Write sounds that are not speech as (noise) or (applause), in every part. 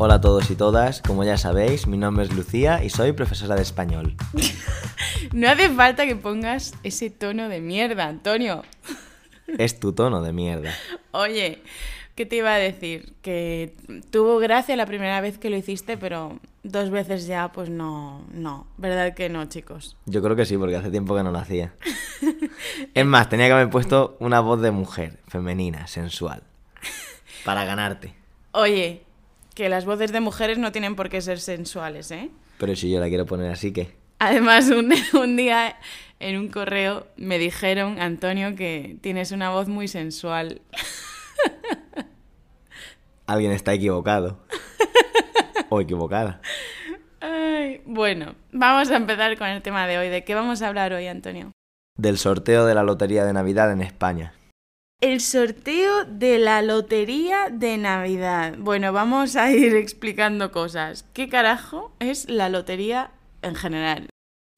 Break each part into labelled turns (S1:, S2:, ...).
S1: Hola a todos y todas, como ya sabéis, mi nombre es Lucía y soy profesora de español. (laughs)
S2: No hace falta que pongas ese tono de mierda, Antonio. (laughs)
S1: Es tu tono de mierda.
S2: Oye, ¿qué te iba a decir? Que tuvo gracia la primera vez que lo hiciste, pero dos veces ya, pues no, no. ¿Verdad que no, chicos?
S1: Yo creo que sí, porque hace tiempo que no lo hacía. Es más, tenía que haber puesto una voz de mujer, femenina, sensual, para ganarte.
S2: Oye, que las voces de mujeres no tienen por qué ser sensuales, ¿eh?
S1: Pero si yo la quiero poner así, ¿qué?
S2: Además, un, (laughs) un día en un correo me dijeron, Antonio, que tienes una voz muy sensual. (laughs)
S1: Alguien está equivocado. (laughs) O equivocada.
S2: Ay, bueno, vamos a empezar con el tema de hoy. ¿De qué vamos a hablar hoy, Antonio?
S1: Del sorteo de la Lotería de Navidad en España.
S2: El sorteo de la lotería de Navidad. Bueno, vamos a ir explicando cosas. ¿Qué carajo es la lotería en general?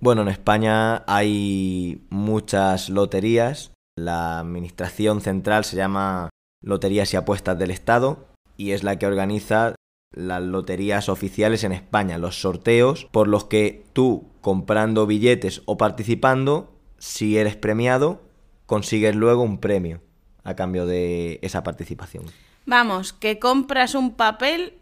S1: Bueno, en España hay muchas loterías. La administración central se llama Loterías y Apuestas del Estado y es la que organiza las loterías oficiales en España, los sorteos por los que tú comprando billetes o participando, si eres premiado, consigues luego un premio a cambio de esa participación.
S2: Vamos, que compras un papel,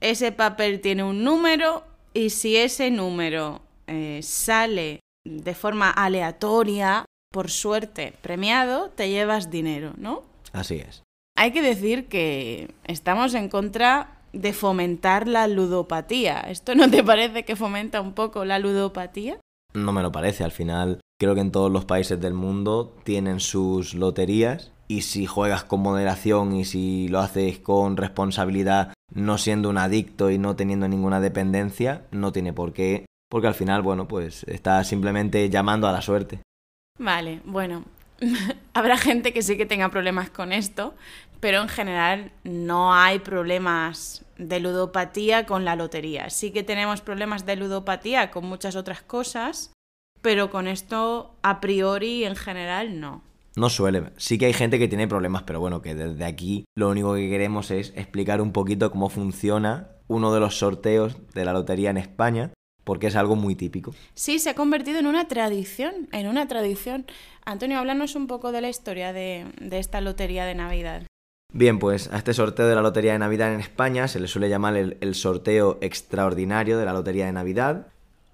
S2: ese papel tiene un número y si ese número eh, sale de forma aleatoria, por suerte, premiado, te llevas dinero, ¿no?
S1: Así es.
S2: Hay que decir que estamos en contra de fomentar la ludopatía. ¿Esto no te parece que fomenta un poco la ludopatía?
S1: No me lo parece, al final creo que en todos los países del mundo tienen sus loterías y si juegas con moderación y si lo haces con responsabilidad, no siendo un adicto y no teniendo ninguna dependencia, no tiene por qué, porque al final, bueno, pues estás simplemente llamando a la suerte.
S2: Vale, bueno, (laughs) habrá gente que sí que tenga problemas con esto, pero en general no hay problemas de ludopatía con la lotería. Sí que tenemos problemas de ludopatía con muchas otras cosas, pero con esto a priori en general no.
S1: No suele. Sí que hay gente que tiene problemas, pero bueno, que desde aquí lo único que queremos es explicar un poquito cómo funciona uno de los sorteos de la lotería en España, porque es algo muy típico.
S2: Sí, se ha convertido en una tradición, en una tradición. Antonio, háblanos un poco de la historia de, de esta lotería de Navidad.
S1: Bien, pues a este sorteo de la Lotería de Navidad en España se le suele llamar el, el, sorteo extraordinario de la Lotería de Navidad.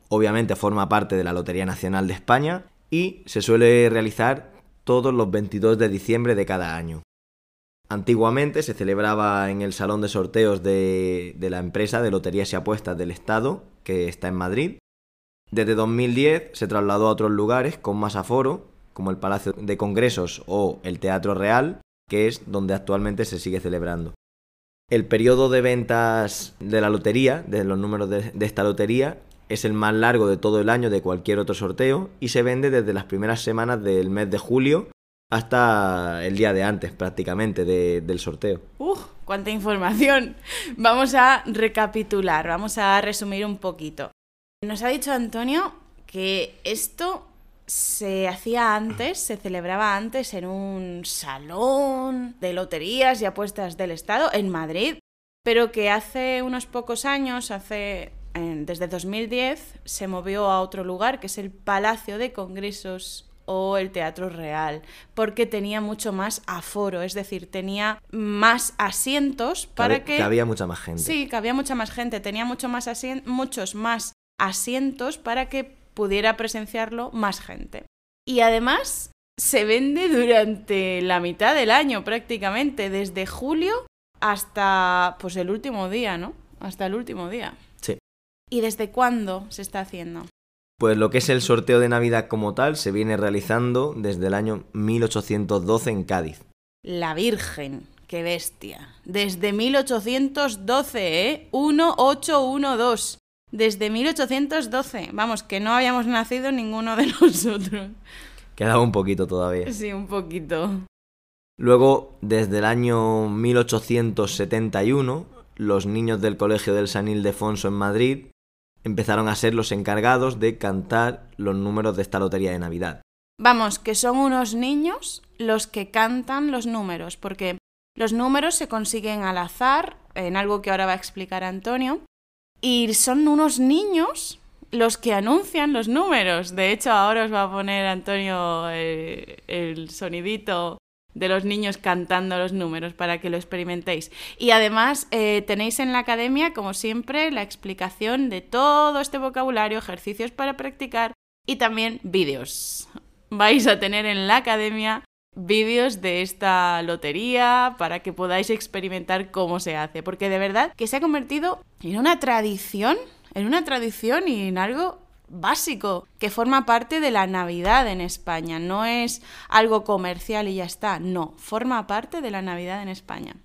S1: Obviamente forma parte de la Lotería Nacional de España y se suele realizar todos los 22 de diciembre de cada año. Antiguamente se celebraba en el salón de sorteos de, de la empresa de Loterías y Apuestas del Estado, que está en Madrid. Desde 2010 se trasladó a otros lugares con más aforo, como el Palacio de Congresos o el Teatro Real, que es donde actualmente se sigue celebrando. El periodo de ventas de la lotería, de los números de, de, esta lotería, es el más largo de todo el año de cualquier otro sorteo y se vende desde las primeras semanas del mes de julio hasta el día de antes prácticamente de, del sorteo.
S2: ¡Uf! ¡Cuánta información! (laughs) Vamos a recapitular, vamos a resumir un poquito. Nos ha dicho Antonio que esto se hacía antes, se celebraba antes en un salón de loterías y apuestas del Estado en Madrid, pero que hace unos pocos años, hace desde 2010, se movió a otro lugar, que es el Palacio de Congresos o el Teatro Real, porque tenía mucho más aforo, es decir, tenía más asientos para
S1: Cabe,
S2: que...
S1: había mucha más gente.
S2: Sí, que había mucha más gente, tenía mucho más asien... muchos más asientos para que pudiera presenciarlo más gente. Y además se vende durante la mitad del año prácticamente, desde julio hasta pues el último día, ¿no? Hasta el último día. ¿Y desde cuándo se está haciendo?
S1: Pues lo que es el sorteo de Navidad como tal se viene realizando desde el año 1812 en Cádiz.
S2: La Virgen, qué bestia. Desde 1812, ¿eh? 1812 desde 1812. Vamos, que no habíamos nacido ninguno de (laughs) nosotros.
S1: Quedaba un poquito todavía.
S2: Sí, un poquito.
S1: Luego, desde el año 1871, los niños del Colegio del San Ildefonso en Madrid empezaron a ser los encargados de cantar los números de esta lotería de Navidad.
S2: Vamos, que son unos niños los que cantan los números, porque los números se consiguen al azar en algo que ahora va a explicar Antonio. Y son unos niños los que anuncian los números. De hecho, ahora os va a poner Antonio eh, el sonidito de los niños cantando los números para que lo experimentéis. Y además eh, tenéis en la academia, como siempre, la explicación de todo este vocabulario, ejercicios para practicar y también vídeos. Vais a tener en la academia vídeos de esta lotería para que podáis experimentar cómo se hace, porque de verdad que se ha convertido en una tradición, en una tradición y en algo básico que forma parte de la Navidad en España. No es algo comercial y ya está. No, forma parte de la Navidad en España.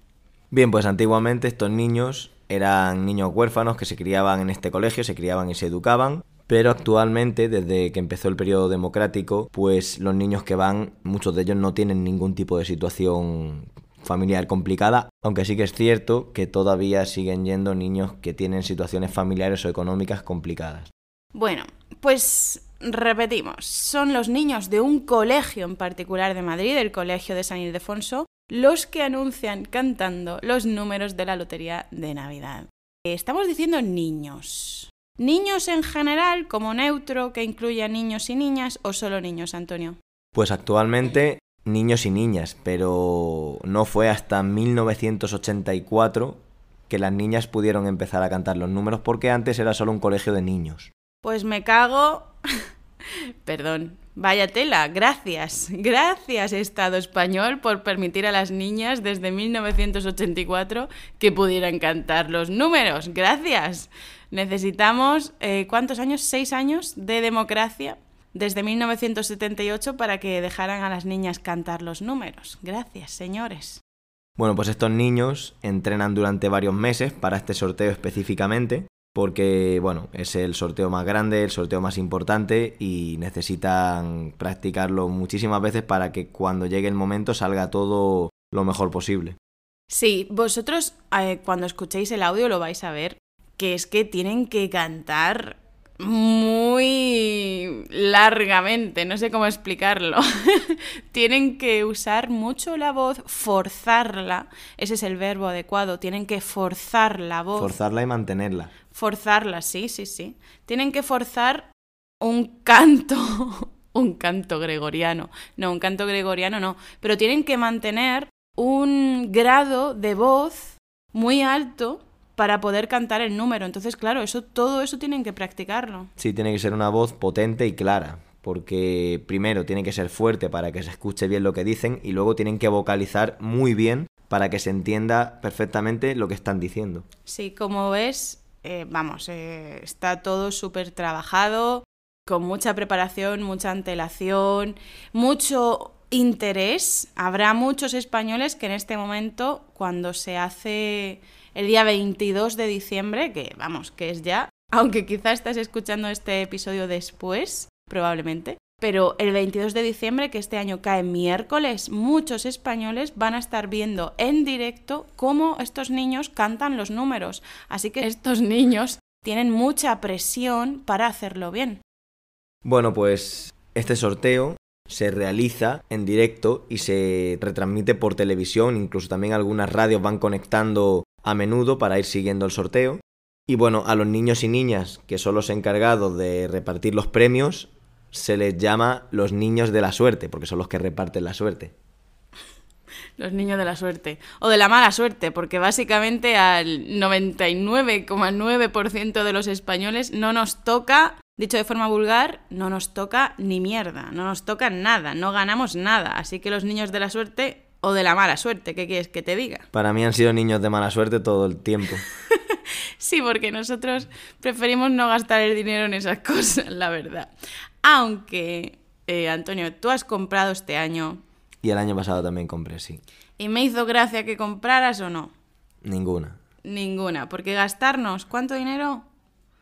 S1: Bien, pues antiguamente estos niños eran niños huérfanos que se criaban en este colegio, se criaban y se educaban. Pero actualmente, desde que empezó el periodo democrático, pues los niños que van, muchos de ellos no tienen ningún tipo de situación familiar complicada, aunque sí que es cierto que todavía siguen yendo niños que tienen situaciones familiares o económicas complicadas.
S2: Bueno, pues repetimos, son los niños de un colegio en particular de Madrid, el Colegio de San Ildefonso, los que anuncian cantando los números de la Lotería de Navidad. Estamos diciendo niños. ¿Niños en general, como neutro, que incluye niños y niñas, o solo niños, Antonio?
S1: Pues actualmente niños y niñas, pero no fue hasta 1984 que las niñas pudieron empezar a cantar los números porque antes era solo un colegio de niños.
S2: Pues me cago. (laughs) Perdón. Vaya tela. Gracias. Gracias, Estado español, por permitir a las niñas desde 1984 que pudieran cantar los números. Gracias. Necesitamos, eh, ¿cuántos años? ¿Seis años de democracia? Desde 1978 para que dejaran a las niñas cantar los números. Gracias, señores.
S1: Bueno, pues estos niños entrenan durante varios meses para este sorteo específicamente porque bueno, es el sorteo más grande, el sorteo más importante y necesitan practicarlo muchísimas veces para que cuando llegue el momento salga todo lo mejor posible.
S2: Sí, vosotros eh, cuando escuchéis el audio lo vais a ver, que es que tienen que cantar muy largamente, no sé cómo explicarlo. (laughs) tienen que usar mucho la voz, forzarla, ese es el verbo adecuado, tienen que forzar la voz.
S1: Forzarla y mantenerla.
S2: Forzarla, sí, sí, sí. Tienen que forzar un canto, (laughs) un canto gregoriano. No, un canto gregoriano no, pero tienen que mantener un grado de voz muy alto para poder cantar el número. Entonces, claro, eso todo eso tienen que practicarlo.
S1: Sí, tiene que ser una voz potente y clara, porque primero tiene que ser fuerte para que se escuche bien lo que dicen y luego tienen que vocalizar muy bien para que se entienda perfectamente lo que están diciendo.
S2: Sí, como ves, eh, vamos, eh, está todo súper trabajado, con mucha preparación, mucha antelación, mucho interés. Habrá muchos españoles que en este momento, cuando se hace el día 22 de diciembre, que vamos, que es ya, aunque quizás estás escuchando este episodio después, probablemente, pero el 22 de diciembre, que este año cae miércoles, muchos españoles van a estar viendo en directo cómo estos niños cantan los números. Así que estos niños tienen mucha presión para hacerlo bien.
S1: Bueno, pues este sorteo se realiza en directo y se retransmite por televisión, incluso también algunas radios van conectando a menudo para ir siguiendo el sorteo. Y bueno, a los niños y niñas que son los encargados de repartir los premios, se les llama los niños de la suerte, porque son los que reparten la suerte.
S2: Los niños de la suerte. O de la mala suerte, porque básicamente al 99,9% de los españoles no nos toca, dicho de forma vulgar, no nos toca ni mierda, no nos toca nada, no ganamos nada. Así que los niños de la suerte o de la mala suerte, ¿qué quieres que te diga?
S1: Para mí han sido niños de mala suerte todo el tiempo. (laughs)
S2: sí, porque nosotros preferimos no gastar el dinero en esas (laughs) cosas, la verdad. Aunque, eh, Antonio, tú has comprado este año.
S1: Y el año pasado también compré, sí.
S2: ¿Y me hizo gracia que compraras o no?
S1: Ninguna.
S2: Ninguna, porque gastarnos, ¿cuánto dinero?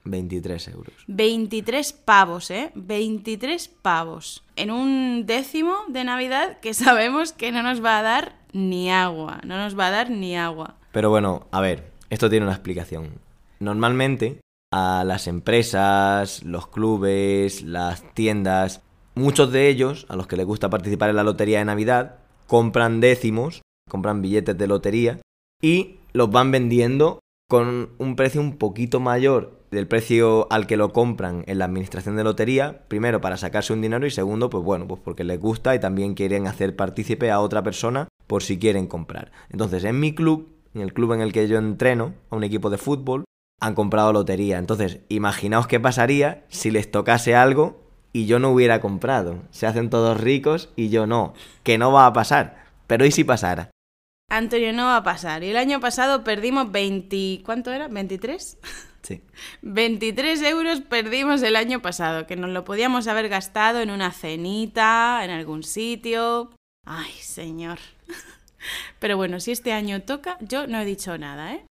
S1: 23 euros.
S2: 23 pavos, ¿eh? 23 pavos. En un décimo de Navidad que (laughs) sabemos que no nos va a dar ni agua. No nos va a dar ni agua.
S1: Pero bueno, a ver, esto tiene una explicación. Normalmente a las empresas, los clubes, las tiendas, muchos de ellos, a los que les gusta participar en la lotería de Navidad, compran décimos, compran billetes de lotería y los van vendiendo con un precio un poquito mayor del precio al que lo compran en la administración de lotería, primero para sacarse un dinero y segundo, pues bueno, pues porque les gusta y también quieren hacer partícipe a otra persona por si quieren comprar. Entonces, en mi club, en el club en el que yo entreno, a un equipo de fútbol, han comprado lotería. Entonces, imaginaos qué pasaría si les tocase algo y yo no hubiera comprado. Se hacen todos ricos y yo no. Que no va a pasar. Pero ¿y si pasara?
S2: Antonio, no va a pasar. Y el año pasado perdimos 20... ¿Cuánto era? ¿23?
S1: Sí. (laughs)
S2: 23 euros perdimos el año pasado, que nos lo podíamos haber gastado en una cenita, en algún sitio. Ay, señor. (laughs) Pero bueno, si este año toca, yo no he dicho nada, ¿eh?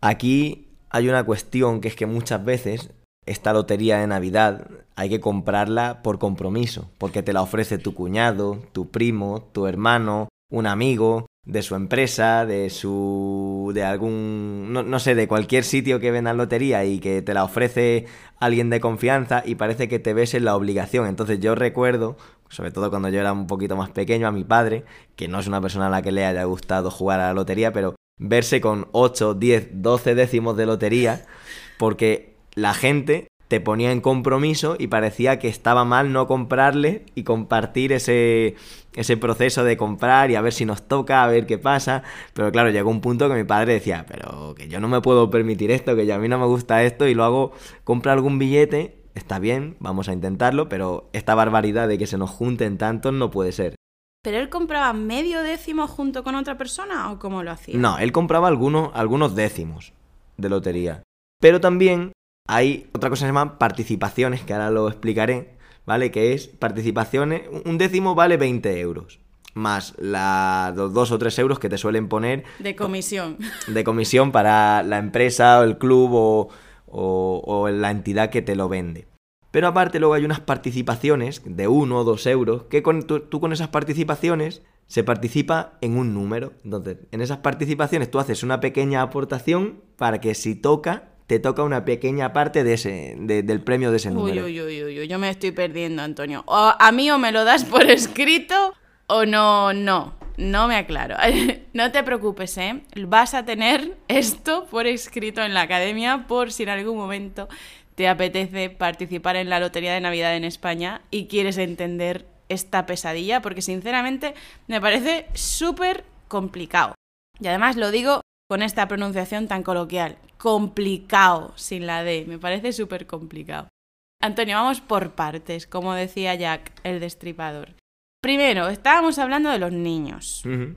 S1: Aquí hay una cuestión que es que muchas veces esta lotería de Navidad hay que comprarla por compromiso, porque te la ofrece tu cuñado, tu primo, tu hermano, un amigo de su empresa, de su de algún no, no, sé, de cualquier sitio que venda lotería y que te la ofrece alguien de confianza y parece que te ves en la obligación. Entonces yo recuerdo, sobre todo cuando yo era un poquito más pequeño, a mi padre, que no es una persona a la que le haya gustado jugar a la lotería, pero verse con 8, 10, 12 décimos de lotería, porque la gente te ponía en compromiso y parecía que estaba mal no comprarle y compartir ese, ese proceso de comprar y a ver si nos toca, a ver qué pasa. Pero claro, llegó un punto que mi padre decía, pero que yo no me puedo permitir esto, que ya a mí no me gusta esto y luego compra algún billete, está bien, vamos a intentarlo, pero esta barbaridad de que se nos junten tantos no puede ser.
S2: ¿Pero él compraba medio décimo junto con otra persona o cómo lo hacía?
S1: No, él compraba algunos, algunos décimos de lotería. Pero también hay otra cosa que se llama participaciones, que ahora lo explicaré, ¿vale? Que es participaciones, un décimo vale 20 euros, más la, los 2 o 3 euros que te suelen poner...
S2: De comisión. (laughs)
S1: De comisión para la empresa o el club o, o, o la entidad que te lo vende. Pero aparte luego hay unas participaciones de 1 o 2 euros que con, tú, tú, con esas participaciones se participa en un número. Entonces, en esas participaciones tú haces una pequeña aportación para que si toca, te toca una pequeña parte de ese, de, del premio de ese número.
S2: Uy, uy, uy, uy, yo me estoy perdiendo, Antonio. O a mí o me lo das por escrito o no, no. No me aclaro. (laughs) No te preocupes, ¿eh? Vas a tener esto por escrito en la academia por si en algún momento te apetece participar en la Lotería de Navidad en España y quieres entender esta pesadilla, porque sinceramente me parece súper complicado. Y además lo digo con esta pronunciación tan coloquial, complicado sin la D, me parece súper complicado. Antonio, vamos por partes, como decía Jack, el destripador. Primero, estábamos hablando de los niños.
S1: Uh -huh.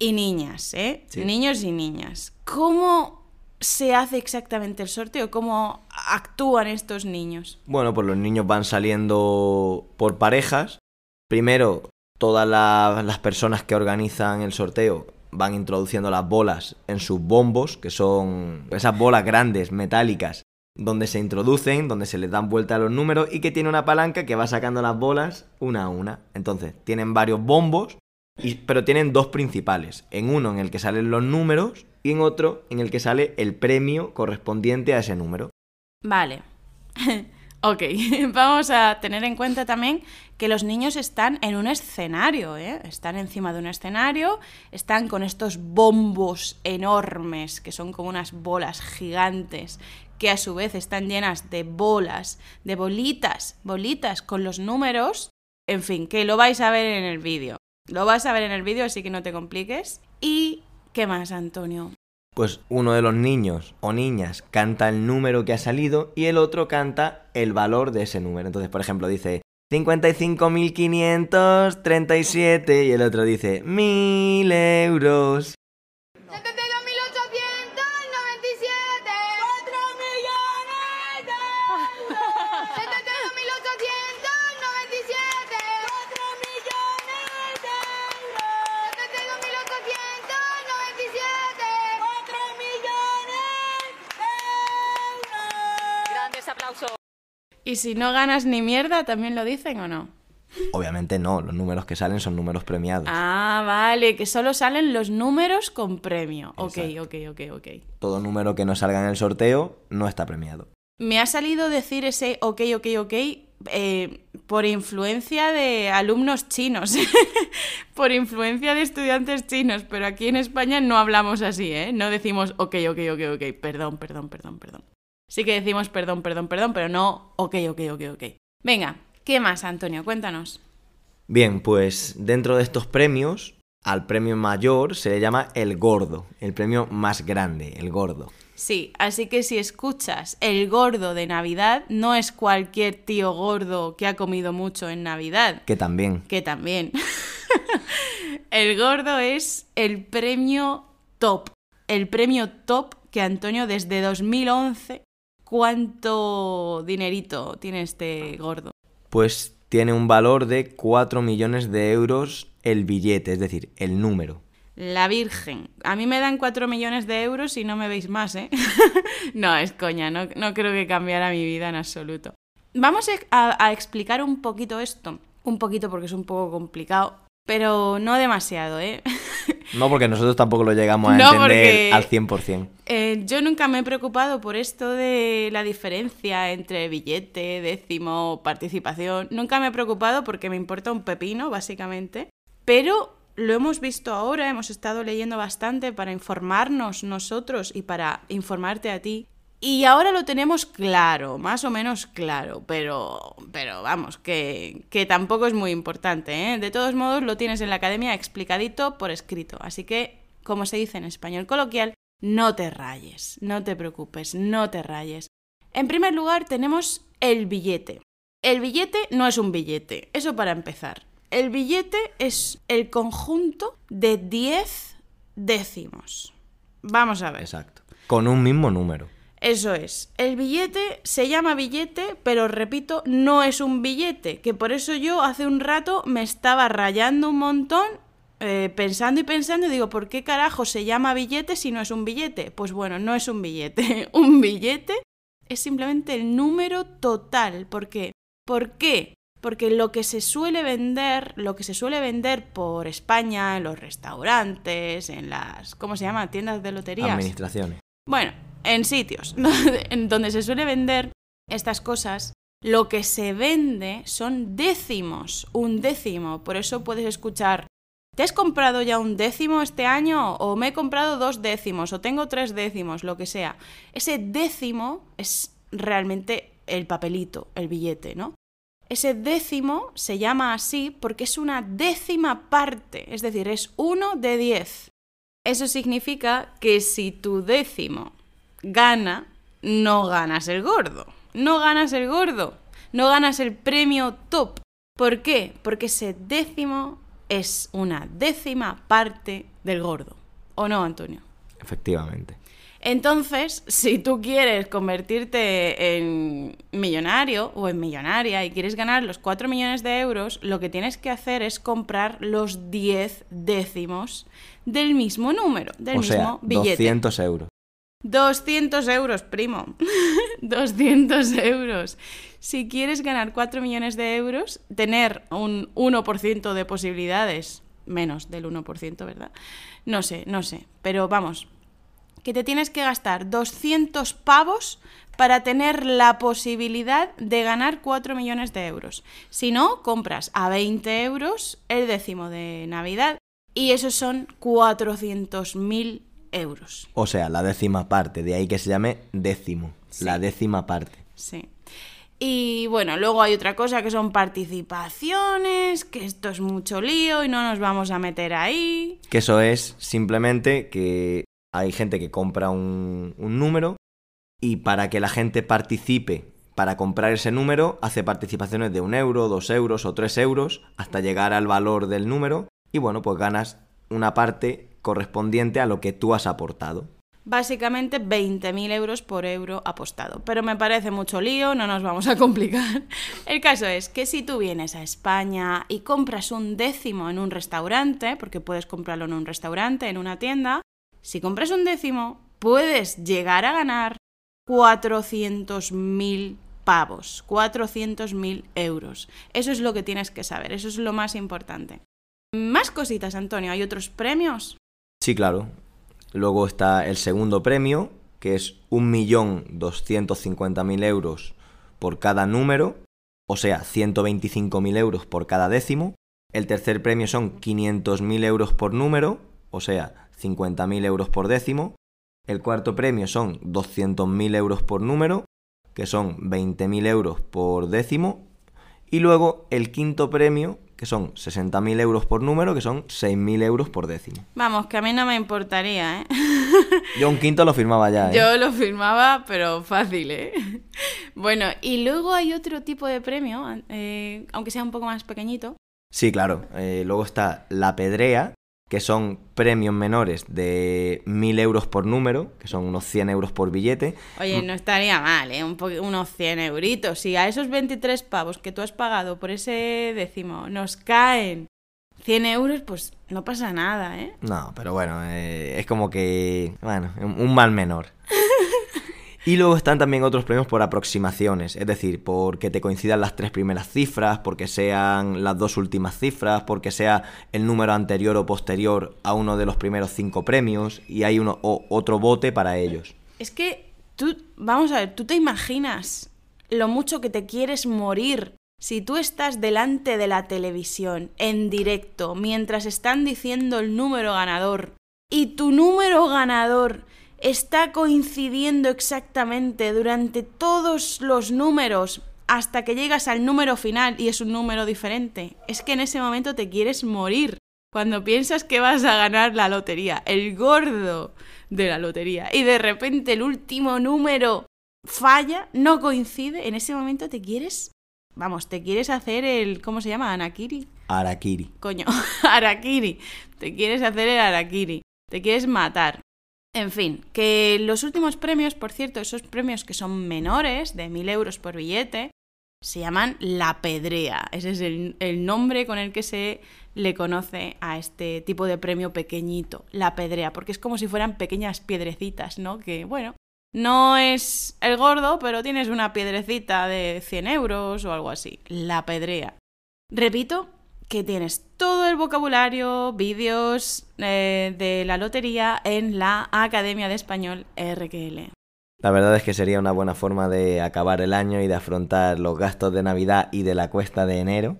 S2: Y niñas, ¿eh?
S1: Sí.
S2: Niños y niñas. ¿Cómo se hace exactamente el sorteo? ¿Cómo actúan estos niños?
S1: Bueno, pues los niños van saliendo por parejas. Primero, todas la, las personas que organizan el sorteo van introduciendo las bolas en sus bombos, que son esas bolas grandes, metálicas, donde se introducen, donde se les dan vuelta los números y que tiene una palanca que va sacando las bolas una a una. Entonces, tienen varios bombos, pero tienen dos principales. En uno en el que salen los números y en otro en el que sale el premio correspondiente a ese número.
S2: Vale. (laughs) ok, (laughs) vamos a tener en cuenta también que los niños están en un escenario, ¿eh? Están encima de un escenario, están con estos bombos enormes, que son como unas bolas gigantes, que a su vez están llenas de bolas, de bolitas, bolitas con los números. En fin, que lo vais a ver en el vídeo. Lo vas a ver en el vídeo, así que no te compliques. ¿Y qué más, Antonio?
S1: Pues uno de los niños o niñas canta el número que ha salido y el otro canta el valor de ese número. Entonces, por ejemplo, dice 55.537 y el otro dice 1000 euros.
S3: 72.897
S2: ¿Y si no ganas ni mierda, también lo dicen o no?
S1: Obviamente no, los números que salen son números premiados.
S2: Ah, vale, que solo salen los números con premio. Ok, ok, ok, ok.
S1: Todo número que no salga en el sorteo no está premiado.
S2: Me ha salido decir ese ok, ok, ok eh, por influencia de alumnos chinos, (laughs) por influencia de estudiantes chinos, pero aquí en España no hablamos así, ¿eh? No decimos ok, ok, ok, ok, perdón, perdón, perdón, perdón. Sí que decimos perdón, perdón, perdón, pero no ok, ok, ok, ok. Venga, ¿qué más, Antonio? Cuéntanos.
S1: Bien, pues dentro de estos premios, al premio mayor se le llama el gordo, el premio más grande, el gordo.
S2: Sí, así que si escuchas el gordo de Navidad, no es cualquier tío gordo que ha comido mucho en Navidad,
S1: Que también.
S2: que también. (laughs) el gordo es el premio top, el premio top que Antonio desde 2011, ¿cuánto dinerito tiene este gordo?
S1: Pues tiene un valor de 4 millones de euros el billete, es decir, el número.
S2: La Virgen. A mí me dan 4 millones de euros y no me veis más, ¿eh? (laughs) no, es coña, no, no creo que cambiara mi vida en absoluto. Vamos a, a explicar un poquito esto. Un poquito porque es un poco complicado, pero no demasiado, ¿eh? (laughs)
S1: No, porque nosotros tampoco lo llegamos a
S2: No,
S1: entender
S2: porque-
S1: al 100%.
S2: Eh, yo nunca me he preocupado por esto de la diferencia entre billete, décimo, participación. Nunca me he preocupado porque me importa un pepino, básicamente. Pero lo hemos visto ahora, hemos estado leyendo bastante para informarnos nosotros y para informarte a ti. Y ahora lo tenemos claro, más o menos claro, pero, pero vamos, que, que tampoco es muy importante. ¿eh? De todos modos, lo tienes en la academia explicadito por escrito. Así que, como se dice en español coloquial, no te rayes, no te preocupes, no te rayes. En primer lugar, tenemos el billete. El billete no es un billete, eso para empezar. El billete es el conjunto de 10 décimos. Vamos a ver.
S1: Exacto. Con un mismo número.
S2: Eso es. El billete se llama billete, pero repito, no es un billete. Que por eso yo hace un rato me estaba rayando un montón, eh, pensando y pensando, y digo, ¿por qué carajo se llama billete si no es un billete? Pues bueno, no es un billete. (laughs) un billete es simplemente el número total. ¿Por qué? ¿Por qué? Porque lo que se suele vender, lo que se suele vender por España, en los restaurantes, en las, ¿cómo se llama? Tiendas de loterías.
S1: Administraciones.
S2: Bueno, en sitios (laughs) en donde se suele vender estas cosas, lo que se vende son décimos, un décimo. Por eso puedes escuchar, ¿te has comprado ya un décimo este año? O me he comprado dos décimos, o tengo tres décimos, lo que sea. Ese décimo es realmente el papelito, el billete, ¿no? Ese décimo se llama así porque es una décima parte, es decir, es uno de diez. Eso significa que si tu décimo gana, no ganas el gordo. No ganas el gordo. No ganas el premio top. ¿Por qué? Porque ese décimo es una décima parte del gordo. ¿O no, Antonio?
S1: Efectivamente.
S2: Entonces, si tú quieres convertirte en millonario o en millonaria y quieres ganar los 4 millones de euros, lo que tienes que hacer es comprar los 10 décimos del mismo número, del
S1: o
S2: mismo
S1: sea,
S2: billete.
S1: 200 euros.
S2: 200 euros, primo. (laughs) 200 euros. Si quieres ganar 4 millones de euros, tener un 1% de posibilidades, menos del 1%, ¿verdad? No sé, no sé. Pero vamos, que te tienes que gastar 200 pavos para tener la posibilidad de ganar 4 millones de euros. Si no, compras a 20 euros el décimo de Navidad y esos son 400.000 euros.
S1: O sea, la décima parte. De ahí que se llame décimo.
S2: Sí.
S1: La décima parte.
S2: Sí. Y bueno, luego hay otra cosa que son participaciones, que esto es mucho lío y no nos vamos a meter ahí.
S1: Que eso es simplemente que hay gente que compra un, un número y para que la gente participe para comprar ese número hace participaciones de un euro, dos euros o tres euros hasta llegar al valor del número y bueno, pues ganas una parte correspondiente a lo que tú has aportado.
S2: Básicamente 20.000 euros por euro apostado. Pero me parece mucho lío, no nos vamos a complicar. (laughs) El caso es que si tú vienes a España y compras un décimo en un restaurante, porque puedes comprarlo en un restaurante, en una tienda, si compras un décimo, puedes llegar a ganar 400.000 pavos, 400.000 euros. Eso es lo que tienes que saber, eso es lo más importante. Más cositas, Antonio, ¿hay otros premios?
S1: Sí, claro. Luego está el segundo premio, que es 1.250.000 euros por cada número. o sea, 125.000 euros por cada décimo. El tercer premio son 500.000 euros por número, o sea, 50.000 euros por décimo. El cuarto premio son 200.000 euros por número, que son 20.000 euros por décimo. Y luego el quinto premio, que son 60.000 euros por número, que son 6.000 euros por décimo.
S2: Vamos, que a mí no me importaría, ¿eh? (laughs)
S1: Yo un quinto lo firmaba ya, ¿eh?
S2: Yo lo firmaba, pero fácil, ¿eh? (laughs) Bueno, y luego hay otro tipo de premio, eh, aunque sea un poco más pequeñito.
S1: Sí, claro. Eh, luego está la pedrea, que son premios menores de 1.000 euros por número, que son unos 100 euros por billete.
S2: Oye, no estaría mal, ¿eh? Un unos 100 euritos. Si a esos 23 pavos que tú has pagado por ese décimo nos caen 100 euros, pues no pasa nada, ¿eh?
S1: No, pero bueno, eh, es como que, bueno, un mal menor. (laughs) Y luego están también otros premios por aproximaciones, es decir, porque te coincidan las tres primeras cifras, porque sean las dos últimas cifras, porque sea el número anterior o posterior a uno de los primeros cinco premios y hay uno o otro bote para ellos.
S2: Es que tú, vamos a ver, tú te imaginas lo mucho que te quieres morir si tú estás delante de la televisión en directo mientras están diciendo el número ganador y tu número ganador está coincidiendo exactamente durante todos los números hasta que llegas al número final y es un número diferente. Es que en ese momento te quieres morir. Cuando piensas que vas a ganar la lotería, el gordo de la lotería, y de repente el último número falla, no coincide, en ese momento te quieres, vamos, te quieres hacer el, ¿cómo se llama? Anakiri.
S1: Arakiri.
S2: Coño, (laughs) Arakiri. Te quieres hacer el Arakiri. Te quieres matar. En fin, que los últimos premios, por cierto, esos premios que son menores, de 1.000 euros por billete, se llaman la pedrea. Ese es el, nombre con el que se le conoce a este tipo de premio pequeñito, la pedrea, porque es como si fueran pequeñas piedrecitas, ¿no? Que, bueno, no es el gordo, pero tienes una piedrecita de 100 euros o algo así, la pedrea. Repito que tienes todo el vocabulario, vídeos eh, de la lotería en la Academia de Español RQL.
S1: La verdad es que sería una buena forma de acabar el año y de afrontar los gastos de Navidad y de la cuesta de enero.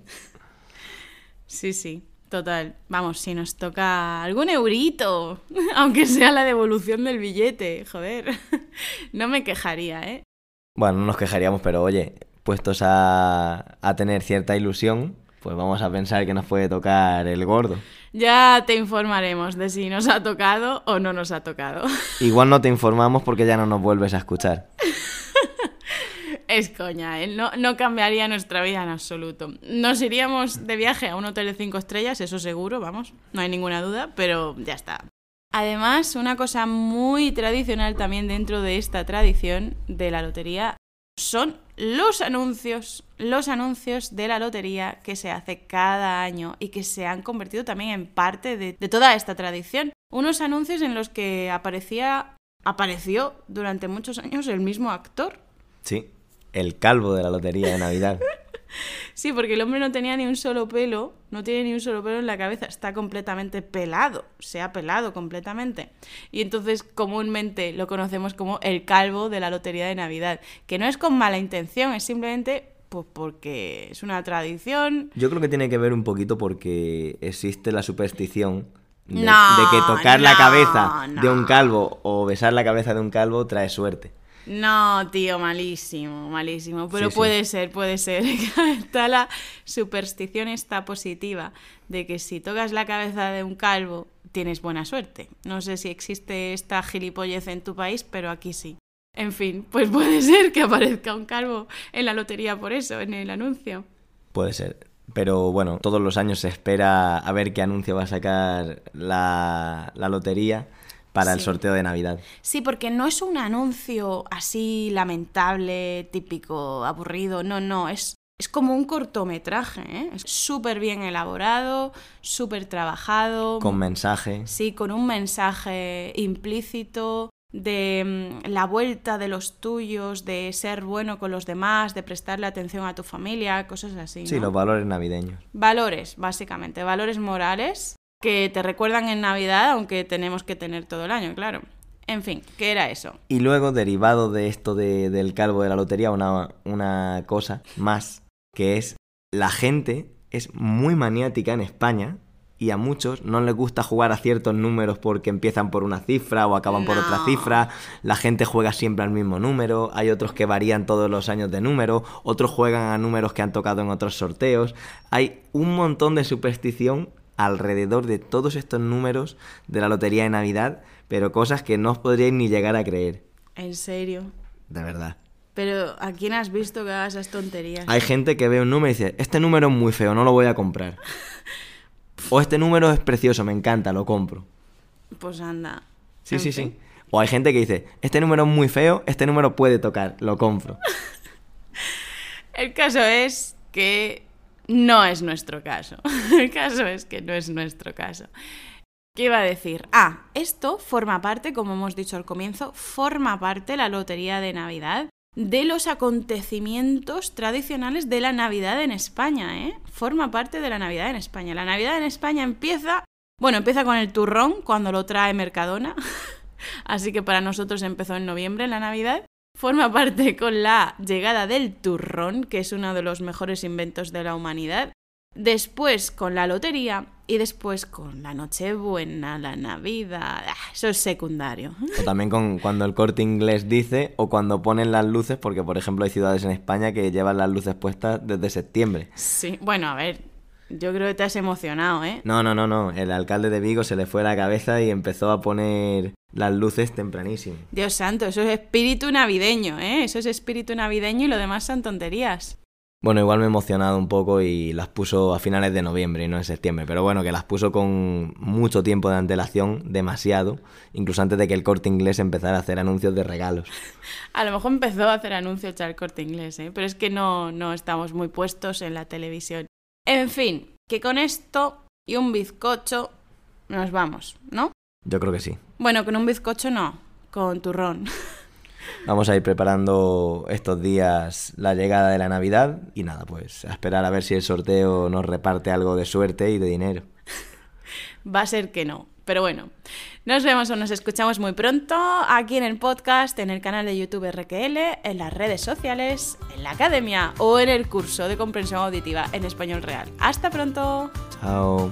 S2: Sí, sí, total. Vamos, si nos toca algún eurito, (laughs) aunque sea la devolución del billete, joder. (laughs) No me quejaría, ¿eh?
S1: Bueno, no nos quejaríamos, pero oye, puestos a, a tener cierta ilusión, pues vamos a pensar que nos puede tocar el gordo.
S2: Ya te informaremos de si nos ha tocado o no nos ha tocado. (laughs)
S1: Igual no te informamos porque ya no nos vuelves a escuchar.
S2: Es coña, ¿eh? no, no cambiaría nuestra vida en absoluto. Nos iríamos de viaje a un hotel de cinco estrellas, eso seguro, vamos, no hay ninguna duda, pero ya está. Además, una cosa muy tradicional también dentro de esta tradición de la lotería son los anuncios, los anuncios de la lotería que se hace cada año y que se han convertido también en parte de, de toda esta tradición. Unos anuncios en los que aparecía, apareció durante muchos años el mismo actor.
S1: Sí, el calvo de la lotería de Navidad. (laughs) (laughs)
S2: Sí, porque el hombre no tenía ni un solo pelo, no tiene ni un solo pelo en la cabeza, está completamente pelado, se ha pelado completamente. Y entonces comúnmente lo conocemos como el calvo de la lotería de Navidad, que no es con mala intención, es simplemente pues porque es una tradición.
S1: Yo creo que tiene que ver un poquito porque existe la superstición de,
S2: No,
S1: de que tocar la
S2: no,
S1: cabeza de un calvo o besar la cabeza de un calvo trae suerte.
S2: No, tío, malísimo, malísimo. Pero
S1: Sí, sí.
S2: puede ser, puede ser. (laughs) Está la superstición esta positiva de que si tocas la cabeza de un calvo tienes buena suerte. No sé si existe esta gilipollez en tu país, pero aquí sí. En fin, pues puede ser que aparezca un calvo en la lotería por eso, en el anuncio.
S1: Puede ser. Pero bueno, todos los años se espera a ver qué anuncio va a sacar la, la lotería para el sorteo de Navidad.
S2: Sí, porque no es un anuncio así lamentable, típico, aburrido. No, no, es, es como un cortometraje. ¿eh? Es súper bien elaborado, súper trabajado.
S1: Con mensaje.
S2: Sí, con un mensaje implícito de mm, la vuelta de los tuyos, de ser bueno con los demás, de prestarle atención a tu familia, cosas así.
S1: Sí, los valores navideños.
S2: Valores, básicamente, valores morales que te recuerdan en Navidad, aunque tenemos que tener todo el año, claro. En fin, ¿qué era eso?
S1: Y luego, derivado de esto de- del calvo de la lotería, una, una cosa más, que es la gente es muy maniática en España y a muchos no les gusta jugar a ciertos números porque empiezan por una cifra o acaban por otra cifra. La gente juega siempre al mismo número. Hay otros que varían todos los años de número. Otros juegan a números que han tocado en otros sorteos. Hay un montón de superstición alrededor de todos estos números de la lotería de Navidad, pero cosas que no os podríais ni llegar a creer.
S2: En serio.
S1: De verdad.
S2: Pero ¿a quién has visto que haga esas tonterías?
S1: Hay gente que ve un número y dice, este número es muy feo, no lo voy a comprar. (laughs) O este número es precioso, me encanta, lo compro.
S2: Pues anda.
S1: Sí, sí,
S2: fin.
S1: sí. O hay gente que dice, este número es muy feo, este número puede tocar, lo compro. (laughs)
S2: El caso es que no es nuestro caso. (laughs) El caso es que no es nuestro caso. ¿Qué iba a decir? Ah, esto forma parte, como hemos dicho al comienzo, forma parte la Lotería de Navidad de los acontecimientos tradicionales de la Navidad en España, ¿eh? Forma parte de la Navidad en España. La Navidad en España empieza, bueno, empieza con el turrón cuando lo trae Mercadona. (laughs) Así que para nosotros empezó en noviembre la Navidad. Forma parte con la llegada del turrón, que es uno de los mejores inventos de la humanidad. Después con la lotería y después con la Nochebuena, la Navidad. Ah, Eso es secundario.
S1: O también con cuando el corte inglés dice, o cuando ponen las luces, porque por ejemplo hay ciudades en España que llevan las luces puestas desde septiembre.
S2: Sí, bueno, a ver, yo creo que te has emocionado, ¿eh?
S1: No, no, no, no. El alcalde de Vigo se le fue la cabeza y empezó a poner las luces tempranísimo.
S2: Dios santo, eso es espíritu navideño, ¿eh? Eso es espíritu navideño y lo demás son tonterías.
S1: Bueno, igual me he emocionado un poco y las puso a finales de noviembre y no en septiembre. Pero bueno, que las puso con mucho tiempo de antelación, demasiado, incluso antes de que el corte inglés empezara a hacer anuncios de regalos. (laughs)
S2: A lo mejor empezó a hacer anuncios ya el corte inglés, ¿eh? Pero es que no, no estamos muy puestos en la televisión. En fin, que con esto y un bizcocho nos vamos, ¿no?
S1: Yo creo que sí.
S2: Bueno, con un bizcocho no, con turrón. (laughs)
S1: Vamos a ir preparando estos días la llegada de la Navidad y nada, pues a esperar a ver si el sorteo nos reparte algo de suerte y de dinero.
S2: Va a ser que no. Pero bueno, nos vemos o nos escuchamos muy pronto aquí en el podcast, en el canal de YouTube RQL, en las redes sociales, en la academia o en el curso de comprensión auditiva en español real. Hasta pronto.
S1: Chao.